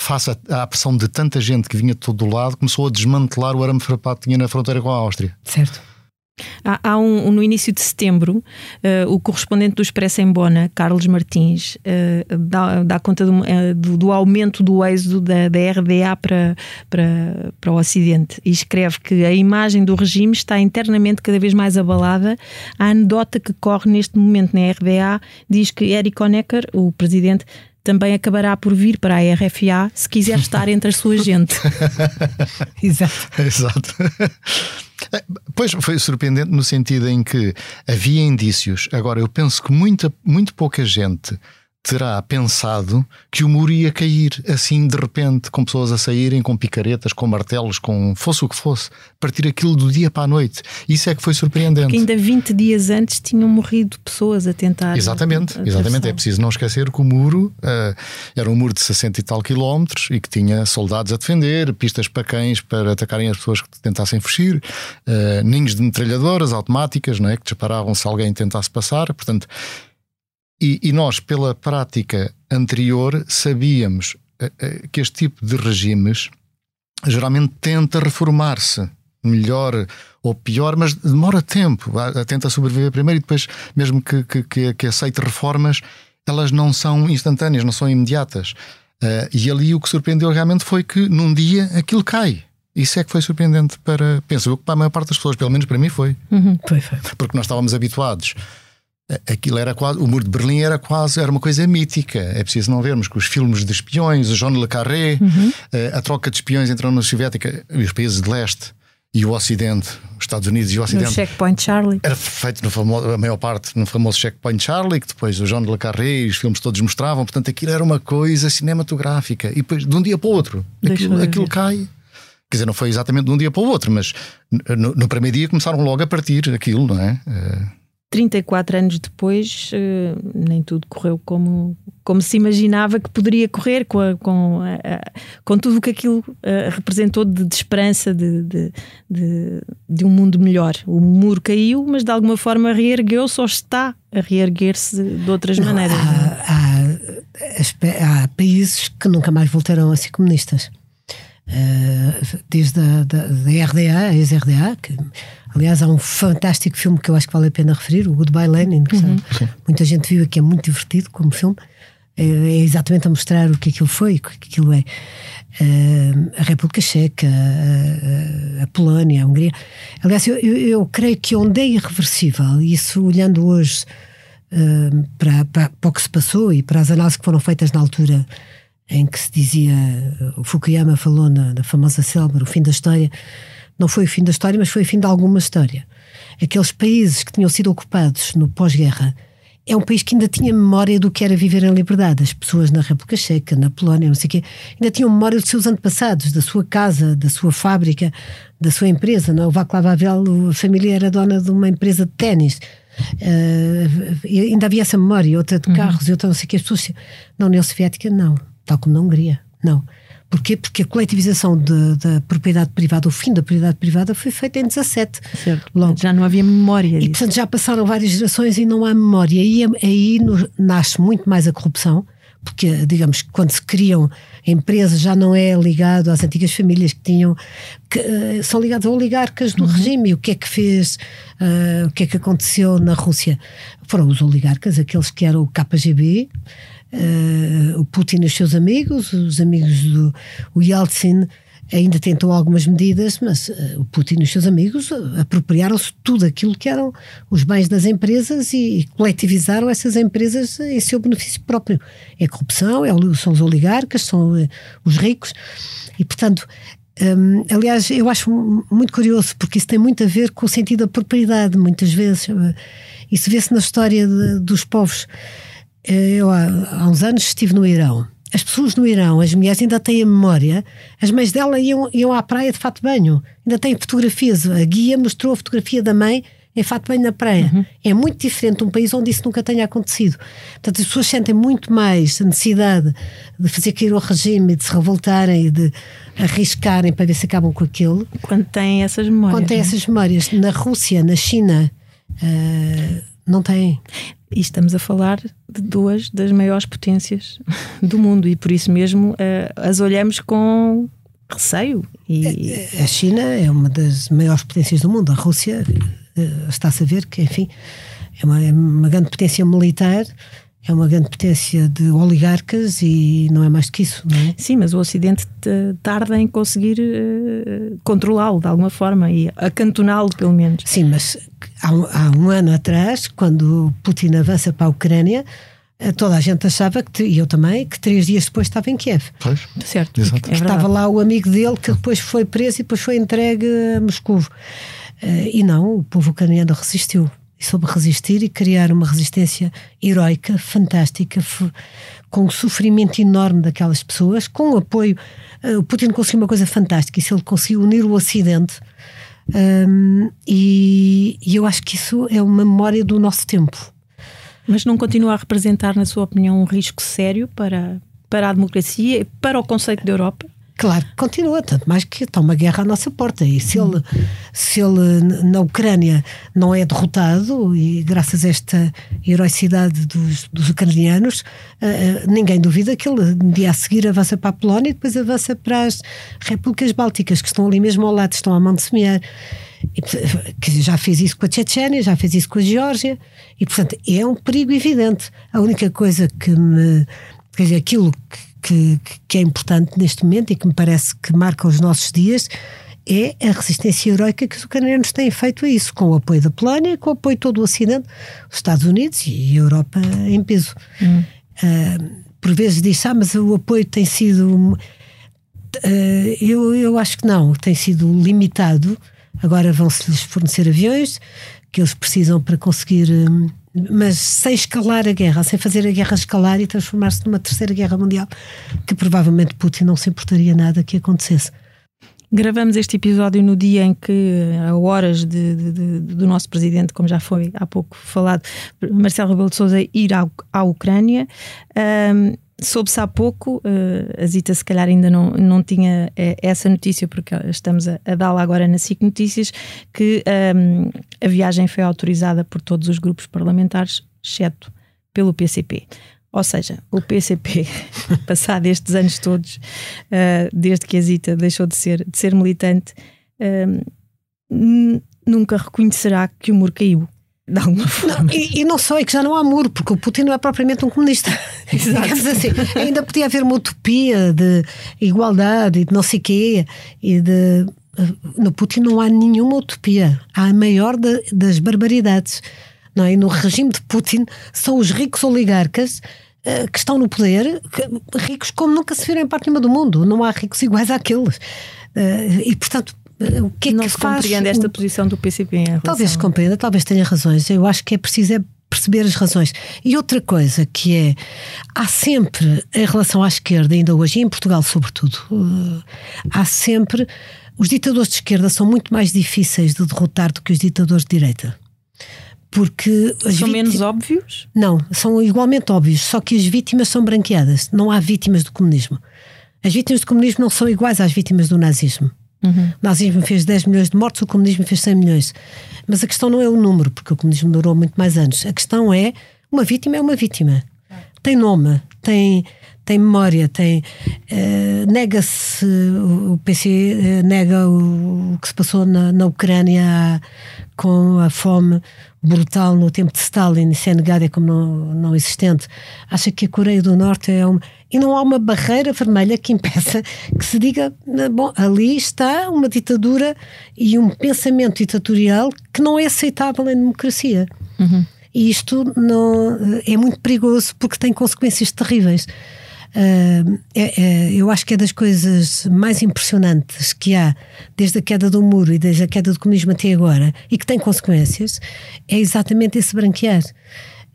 face à pressão de tanta gente que vinha de todo o lado, começou a desmantelar o arame farpado que tinha na fronteira com a Áustria. Certo. Há, há um, no início de setembro, eh, o correspondente do Expresso em Bona, Carlos Martins, eh, dá, dá conta do, eh, do- do aumento do êxodo da, da RDA para, para, para o Ocidente e escreve que a imagem do regime está internamente cada vez mais abalada. A anedota que corre neste momento na RDA diz que Eric Honecker, o presidente, também acabará por vir para a RFA se quiser estar entre a sua gente. (laughs) Exato. Exato. É, Pois foi surpreendente no sentido em que havia indícios. Agora, eu penso que muita, muito pouca gente terá pensado que o muro ia cair assim de repente, com pessoas a saírem com picaretas, com martelos, com fosse o que fosse, partir aquilo do dia para a noite. Isso é que foi surpreendente. Que ainda 20 dias antes tinham morrido pessoas a tentar. Exatamente, exatamente. É preciso não esquecer que o muro eh, era um muro de 60 e tal quilómetros e que tinha soldados a defender, pistas para cães para atacarem as pessoas que tentassem fugir, eh, ninhos de metralhadoras automáticas não é, que disparavam se alguém tentasse passar. Portanto, e, e nós, pela prática anterior, sabíamos eh, eh, que este tipo de regimes geralmente tenta reformar-se melhor ou pior, mas demora tempo. Tenta sobreviver primeiro e depois, mesmo que, que, que, aceite reformas, elas não são instantâneas, não são imediatas. Ah, e ali o que surpreendeu realmente foi que num dia aquilo cai. Isso é que foi surpreendente para, penso eu, que para a maior parte das pessoas, pelo menos para mim foi. Foi, foi. Porque nós estávamos habituados. Aquilo era quase, o muro de Berlim era quase, era uma coisa mítica. É preciso não vermos que os filmes de espiões, o Jean Le Carré, eh, a troca de espiões entre a União Soviética e os países de leste e o Ocidente, os Estados Unidos e o No Ocidente, checkpoint Charlie. era feito no famoso, a maior parte no famoso Checkpoint Charlie, que depois o Jean Le Carré e os filmes todos mostravam. Portanto, aquilo era uma coisa cinematográfica. E depois, de um dia para o outro, aquilo, aquilo cai. Quer dizer, não foi exatamente de um dia para o outro, mas no, no primeiro dia começaram logo a partir aquilo, não é? Eh, 34 anos depois, eh, nem tudo correu como, como se imaginava que poderia correr, com, a- com, a- com tudo o que aquilo eh, representou de, de esperança de, de, de, um mundo melhor. O muro caiu, mas de alguma forma reergueu-se ou está a reerguer-se de outras Não, maneiras. não é? há, há, há países que nunca mais voltaram a ser comunistas. Eh, desde a da, da RDA, a ex-RDA, que aliás há um fantástico filme que eu acho que vale a pena referir, o Goodbye Lenin, que já- muita gente viu que é muito divertido como filme. É, é exatamente a mostrar o que aquilo foi, o que aquilo é. Eh, a República Checa, a, a- Polónia, a Hungria. Aliás, eu, eu, eu creio que onde é irreversível, isso olhando hoje eh, para, para, para o que se passou e para as análises que foram feitas na altura em que se dizia, o Fukuyama falou na, na famosa célebre, o fim da história, não foi o fim da história, mas foi o fim de alguma história. Aqueles países que tinham sido ocupados no pós-guerra, é um país que ainda tinha memória do que era viver em liberdade. As pessoas na República Checa, na Polónia, não sei o quê, ainda tinham memória dos seus antepassados, da sua casa, da sua fábrica, da sua empresa. Não? é? O Václav Havel, a família era dona de uma empresa de ténis. Eh, e ainda havia essa memória, outra de carros e outra não sei o que. As pessoas, na União Soviética, não. Tal como na Hungria, não. Porquê? Porque a coletivização da propriedade privada, o fim da propriedade privada, foi feita em 17. Certo. Logo. Já não havia memória E disso. portanto já passaram várias gerações e não há memória. E aí, aí no- nasce muito mais a corrupção, porque, digamos, quando se criam empresas já não é ligado às antigas famílias que tinham, que uh, são ligados a oligarcas do uhum. regime. E o que é que fez, uh, o que é que aconteceu na Rússia? Foram os oligarcas, aqueles que eram o KGB, uh, o Putin e os seus amigos, os amigos do o Yeltsin ainda tentou algumas medidas, mas uh, o Putin e os seus amigos apropriaram-se tudo aquilo que eram os bens das empresas e, e, coletivizaram essas empresas em seu benefício próprio. É corrupção, é, são os oligarcas, são uh, os ricos e, portanto, um, aliás, eu acho muito curioso porque isso tem muito a ver com o sentido da propriedade, muitas vezes. Isso vê-se na história de, dos povos. Eu há, há uns anos estive no Irão as pessoas no Irão, as mulheres ainda têm a memória, as mães dela iam, iam à praia de fato de banho, ainda têm fotografias. A guia mostrou a fotografia da mãe em fato banho na praia. Uhum. É muito diferente de um país onde isso nunca tenha acontecido. Portanto, as pessoas sentem muito mais a necessidade de fazer cair o regime, de se revoltarem e de arriscarem para ver se acabam com aquilo. Quando têm essas memórias. Quando têm é? essas memórias. Na Rússia, na China, uh, não têm. E estamos a falar de duas das maiores potências do mundo e por isso mesmo uh, as olhamos com receio. E... A China é uma das maiores potências do mundo. A Rússia uh, está-se a ver que, enfim, é uma, é uma grande potência militar é uma grande potência de oligarcas e não é mais do que isso, não é? Sim, mas o Ocidente tarda em conseguir uh, controlá-lo de alguma forma e acantoná-lo, pelo menos. Sim, mas há um, há um, ano atrás, quando Putin avança para a Ucrânia, eh, toda a gente achava, que, e eu também, que três dias depois estava em Kiev. Pois, certo. Exato. É estava lá o amigo dele que depois foi preso e depois foi entregue a Moscou. Uh, e não, o povo ucraniano resistiu e soube resistir e criar uma resistência heroica, fantástica, com o sofrimento enorme daquelas pessoas, com o apoio. Uh, o Putin conseguiu uma coisa fantástica, isso ele conseguiu unir o Ocidente. Um, e, e eu acho que isso é uma memória do nosso tempo. Mas não continua a representar, na sua opinião, um risco sério para, para a democracia e para o conceito da Europa? Claro que continua, tanto mais que está uma guerra à nossa porta. E se ele, se ele na Ucrânia não é derrotado, e graças a esta heroicidade dos, dos ucranianos, uh, ninguém duvida que ele, um dia a seguir, avança para a Polónia e depois avança para as repúblicas bálticas, que estão ali mesmo ao lado, estão à mão de semear. E, que já fez isso com a Chechênia, já fez isso com a Geórgia, e portanto é um perigo evidente. A única coisa que me. Quer dizer, aquilo que que, que é importante neste momento e que me parece que marca os nossos dias é a resistência heroica que os ucranianos têm feito a isso, com o apoio da Polónia, com o apoio de todo o Ocidente, os Estados Unidos e a Europa em peso. Hum. Uh, por vezes diz, ah, mas o apoio tem sido. Uh, eu, eu acho que não, tem sido limitado. Agora vão-se-lhes fornecer aviões que eles precisam para conseguir. Um, mas sem escalar a guerra, sem fazer a guerra escalar e transformar-se numa terceira guerra mundial, que provavelmente Putin não se importaria nada que acontecesse. Gravamos este episódio no dia em que, a horas de, de, de, do nosso presidente, como já foi há pouco falado, Marcelo Rebelo de Sousa, ir à, à Ucrânia. Um, Soube-se há pouco, uh, a Zita se calhar ainda não, não tinha eh, essa notícia, porque estamos a, a dá-la agora na SIC Notícias, que um, ehm, a viagem foi autorizada por todos os grupos parlamentares, exceto pelo PCP. Ou seja, o PCP, (laughs) passado estes anos todos, uh, desde que a Zita deixou de ser, de ser militante, uh, nunca reconhecerá que o muro caiu de alguma forma. Não, e, e, não só, é que já não há muro, porque o Putin não é propriamente um comunista. (laughs) Digamos assim. Ainda podia haver uma utopia de igualdade e de não sei quê, e de. No Putin não há nenhuma utopia. Há a maior de, das barbaridades. Não é? E no regime de Putin são os ricos oligarcas uh, que estão no poder, ricos como nunca se viram em parte nenhuma do mundo. Não há ricos iguais àqueles. Uh, e portanto, o que é não que se faz? compreende esta posição do PCP. Talvez se compreenda, talvez tenha razões. Eu acho que é preciso é perceber as razões. E outra coisa que é, há sempre, em relação à esquerda, ainda hoje, e em Portugal sobretudo, uh, há sempre, os ditadores de esquerda são muito mais difíceis de derrotar do que os ditadores de direita. Porque são menos óbvios? Não, são igualmente óbvios, só que as vítimas são branqueadas. Não há vítimas do comunismo. As vítimas do comunismo não são iguais às vítimas do nazismo. Uhum. O nazismo fez 10 milhões de mortos, o comunismo fez 100 milhões. Mas a questão não é o número, porque o comunismo durou muito mais anos. A questão é: uma vítima é uma vítima. tem nome, tem, tem memória, tem. Uh, nega-se, o PC uh, nega o, o, que se passou na, na Ucrânia com a fome brutal no tempo de Stalin, isso é negado, é como não, não existente. Acha que a Coreia do Norte é uma. E não há uma barreira vermelha que impeça que se diga, bom, ali está uma ditadura e um pensamento ditatorial que não é aceitável em democracia. Uhum. E isto não, é muito perigoso porque tem consequências terríveis. Uh, é, é, eu acho que é das coisas mais impressionantes que há desde a queda do muro e desde a queda do comunismo até agora e que tem consequências é exatamente esse branquear.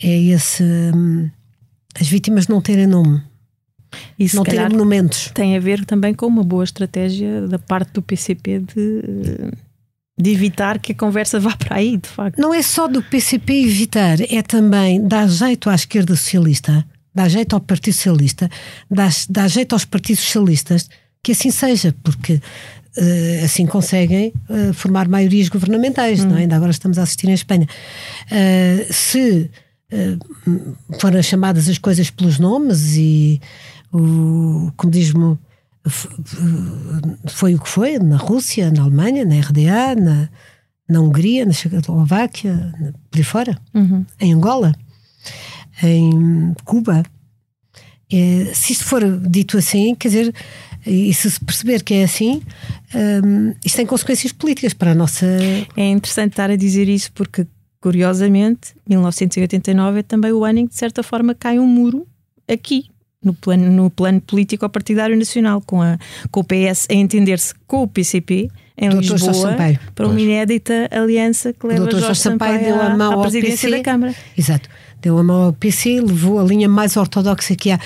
É esse. Um, as vítimas não terem nome. Não terem monumentos. Tem a ver também com uma boa estratégia da parte do PCP de, de evitar que a conversa vá para aí, de facto. Não é só do PCP evitar, é também dar jeito à esquerda socialista dá jeito ao Partido Socialista, dá, dá jeito aos partidos socialistas que assim seja, porque uh, assim conseguem uh, formar maiorias governamentais, hum. não é? Ainda agora estamos a assistir em Espanha. Uh, se foram chamadas as coisas pelos nomes e o comunismo foi o que foi na Rússia, na Alemanha, na RDA, na, na Hungria, na Checoslováquia, por aí fora, uhum. em Angola em Cuba. É, se isto for dito assim, quer dizer, e se se perceber que é assim, um, isto tem consequências políticas para a nossa. É interessante estar a dizer isso porque, curiosamente, 1989 é também o ano em que, de certa forma, cai um muro aqui. No plano, no plano político partidário nacional, com, a, com o PS a entender-se com o PCP em Doutor Lisboa para uma inédita aliança que leva Doutor Jorge Sampaio, Sampaio deu a mão à presidência PC. da Câmara. Exato deu a mão ao PC, levou a linha mais ortodoxa que há.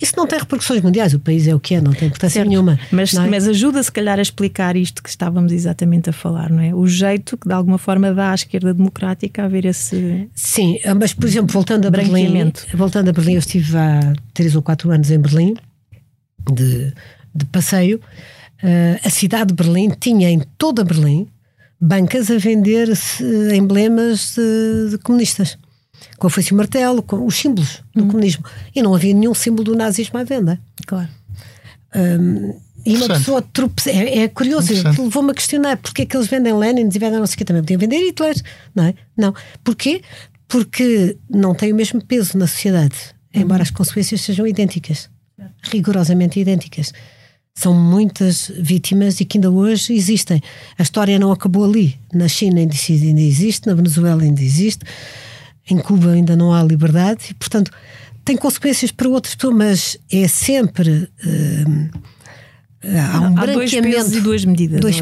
Isso não tem repercussões mundiais, o país é o que é, não tem importância certo. nenhuma. Mas, é? mas ajuda se calhar a explicar isto que estávamos exatamente a falar, não é? O jeito que de alguma forma dá à esquerda democrática a ver esse. Sim, mas por exemplo, voltando a Berlim, voltando a Berlim, eu estive há três ou quatro anos em Berlim, de, de passeio. Uh, a cidade de Berlim tinha em toda Berlim bancas a vender emblemas de, de comunistas com a foice e o martelo, com os símbolos do hum. comunismo. E não havia nenhum símbolo do nazismo à venda. Claro. Um, e uma pessoa tropeça. É, é curioso, levou-me a questionar porque é que eles vendem Lenin e vendem não sei o que também. Podiam vender Hitler, não é? Não. Porquê? Porque não tem o mesmo peso na sociedade, embora as consequências sejam idênticas rigorosamente idênticas. São muitas vítimas e que ainda hoje existem. A história não acabou ali. Na China ainda existe, na Venezuela ainda existe em Cuba ainda não há liberdade e, portanto, tem consequências para outras pessoas, mas é sempre. Uh, há um há branqueamento. e duas medidas. Dois,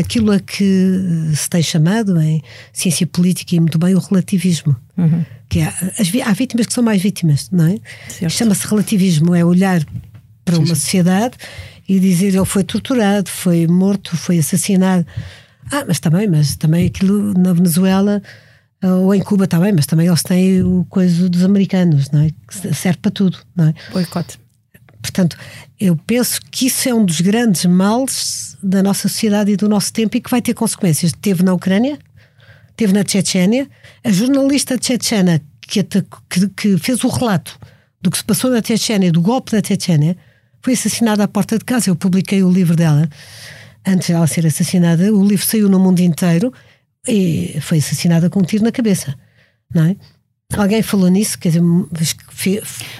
aquilo a que se tem chamado em ciência política e muito bem o relativismo. Uhum. Que há, as, há vítimas que são mais vítimas, não é? Chama-se relativismo, é olhar para sim, uma sim. sociedade e dizer ele foi torturado, foi morto, foi assassinado. Ah, mas também, mas também aquilo na Venezuela ah, ou em Cuba também, mas também eles têm o coisa dos americanos, não é? Que serve para tudo, não é? Boicote. Portanto, eu penso que isso é um dos grandes males da nossa sociedade e do nosso tempo e que vai ter consequências. Teve na Ucrânia, teve na Chechênia. A jornalista chechena que, que, que fez o relato do que se passou na Chechênia, do golpe da Chechênia, foi assassinada à porta de casa. Eu publiquei o livro dela antes de ela ser assassinada. O livro saiu no mundo inteiro e foi assassinada com um tiro na cabeça, não é? Alguém falou nisso, quer dizer,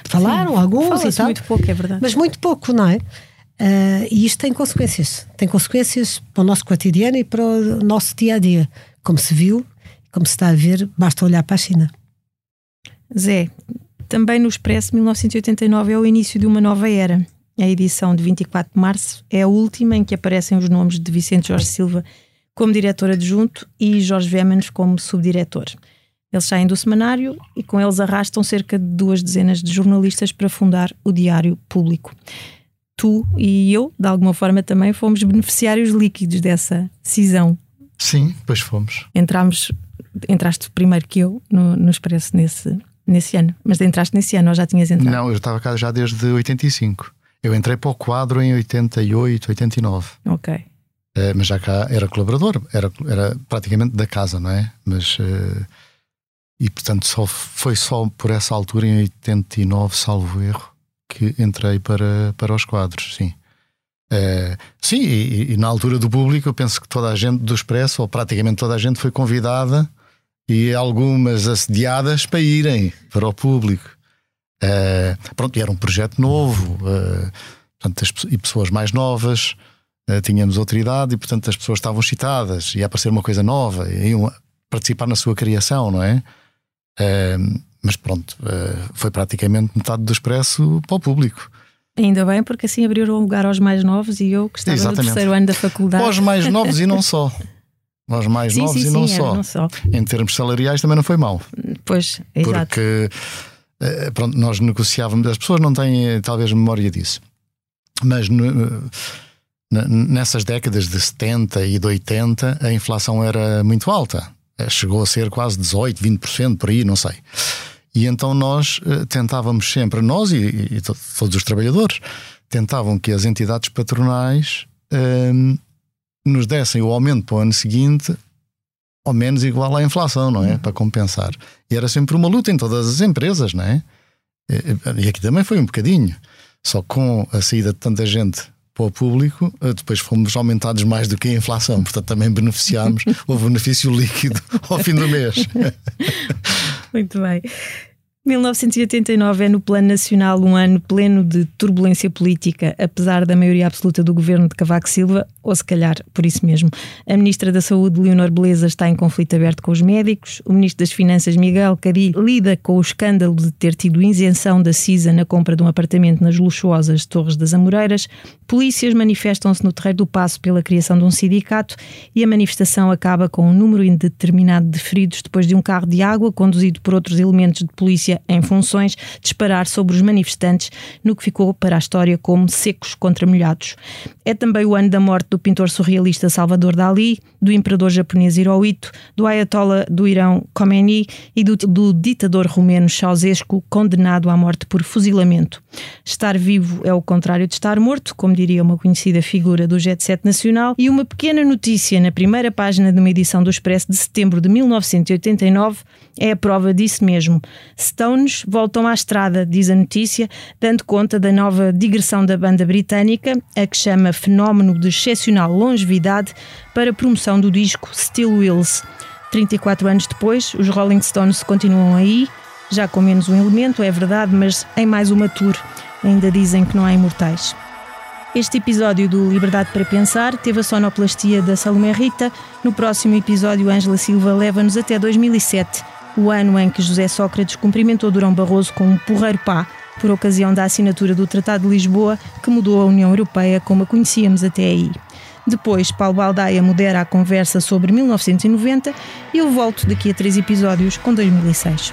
falaram Sim, alguns e tal. muito pouco, é verdade. Mas muito pouco, não é? Uh, e isto tem consequências. Tem consequências para o nosso cotidiano e para o nosso dia a dia. Como se viu, como se está a ver, basta olhar para a China. Zé, também no Expresso 1989 é o início de uma nova era. A edição de 24 de março é a última em que aparecem os nomes de Vicente Jorge Silva como diretor adjunto e Jorge Vemans como subdiretor. Eles saem do semanário e com eles arrastam cerca de duas dezenas de jornalistas para fundar o Diário Público. Tu e eu, de alguma forma, também fomos beneficiários líquidos dessa cisão. Sim, pois fomos. Entramos, entraste primeiro que eu no, no Expresso nesse, nesse ano. Mas entraste nesse ano ou já tinhas entrado? Não, eu estava cá já desde 85. Eu entrei para o quadro em 88, 89. Ok. Uh, mas já cá era colaborador, era, era praticamente da casa, não é? Mas uh, e portanto só foi só por essa altura, em 89, salvo erro, que entrei para, para os quadros, sim. Uh, sim, e, e, na altura do público, eu penso que toda a gente do Expresso, ou praticamente toda a gente, foi convidada e algumas assediadas para irem para o público. Uh, pronto, era um projeto novo, uh, portanto, as, e pessoas mais novas, uh, tínhamos outra idade e, portanto, as pessoas estavam excitadas, ia aparecer uma coisa nova, iam participar na sua criação, não é? mas pronto, foi praticamente metade do expresso para o público. Ainda bem, porque assim abriram lugar aos mais novos e eu que estava Exatamente. no terceiro ano da faculdade. Aos mais novos e não só. (laughs) Aos mais sim, novos sim, e não, sim, só. não só. Em termos salariais também não foi mal. Pois, exato. Porque pronto, nós negociávamos, as pessoas não têm eh, talvez memória disso, mas nessas décadas de 70 e de 80 a inflação era muito alta, eh, chegou a ser quase 18, 20% por aí, não sei. E então nós tentávamos sempre, nós e, e todos os trabalhadores, tentavam que as entidades patronais nos dessem o aumento para o ano seguinte ao menos igual à inflação, não é? Uhum. Para compensar. E era sempre uma luta em todas as empresas, não é? E aqui também foi um bocadinho. Só com a saída de tanta gente para o público, eh, depois fomos aumentados mais do que a inflação, portanto também beneficiámos, (laughs) houve benefício líquido ao fim do mês. Muito bem. 1989 é no plano nacional um ano pleno de turbulência política, apesar da maioria absoluta do governo de Cavaco Silva, ou se calhar por isso mesmo. A Ministra da Saúde, Leonor Beleza, está em conflito aberto com os médicos. O Ministro das Finanças, Miguel Cari, lida com o escândalo de ter tido isenção da CISA na compra de um apartamento nas luxuosas Torres das Amoreiras. Polícias manifestam-se no Terreiro do Passo pela criação de um sindicato e a manifestação acaba com um número indeterminado de feridos depois de um carro de água conduzido por outros elementos de polícia em funções disparar sobre os manifestantes no que ficou para a história como secos contra molhados. É também o ano da morte do pintor surrealista Salvador Dali, do imperador japonês Hirohito, do ayatollah do Irão Khomeini e do, do ditador romeno Ceausescu, condenado à morte por fuzilamento. Estar vivo é o contrário de estar morto, como diria uma conhecida figura do Jet Set Nacional, e uma pequena notícia na primeira página de uma edição do Expresso de setembro de 1989 é a prova disso mesmo. Stones voltam à estrada, diz a notícia, dando conta da nova digressão da banda britânica, a que chama Fenómeno de Excepcional Longevidade, para promoção do disco Still Wheels. 34 anos depois, os Rolling Stones continuam aí, já com menos um elemento, é verdade, mas em mais uma tour. Ainda dizem que não há imortais. Este episódio do Liberdade para Pensar teve a sonoplastia da Salomé Rita. No próximo episódio, Ângela Silva leva-nos até 2007 o ano em que José Sócrates cumprimentou Durão Barroso com um porreiro pá, por ocasião da assinatura do Tratado de Lisboa, que mudou a União Europeia como a conhecíamos até aí. Depois, Paulo Baldaia modera a conversa sobre 1990 e eu volto daqui a três episódios com 2006.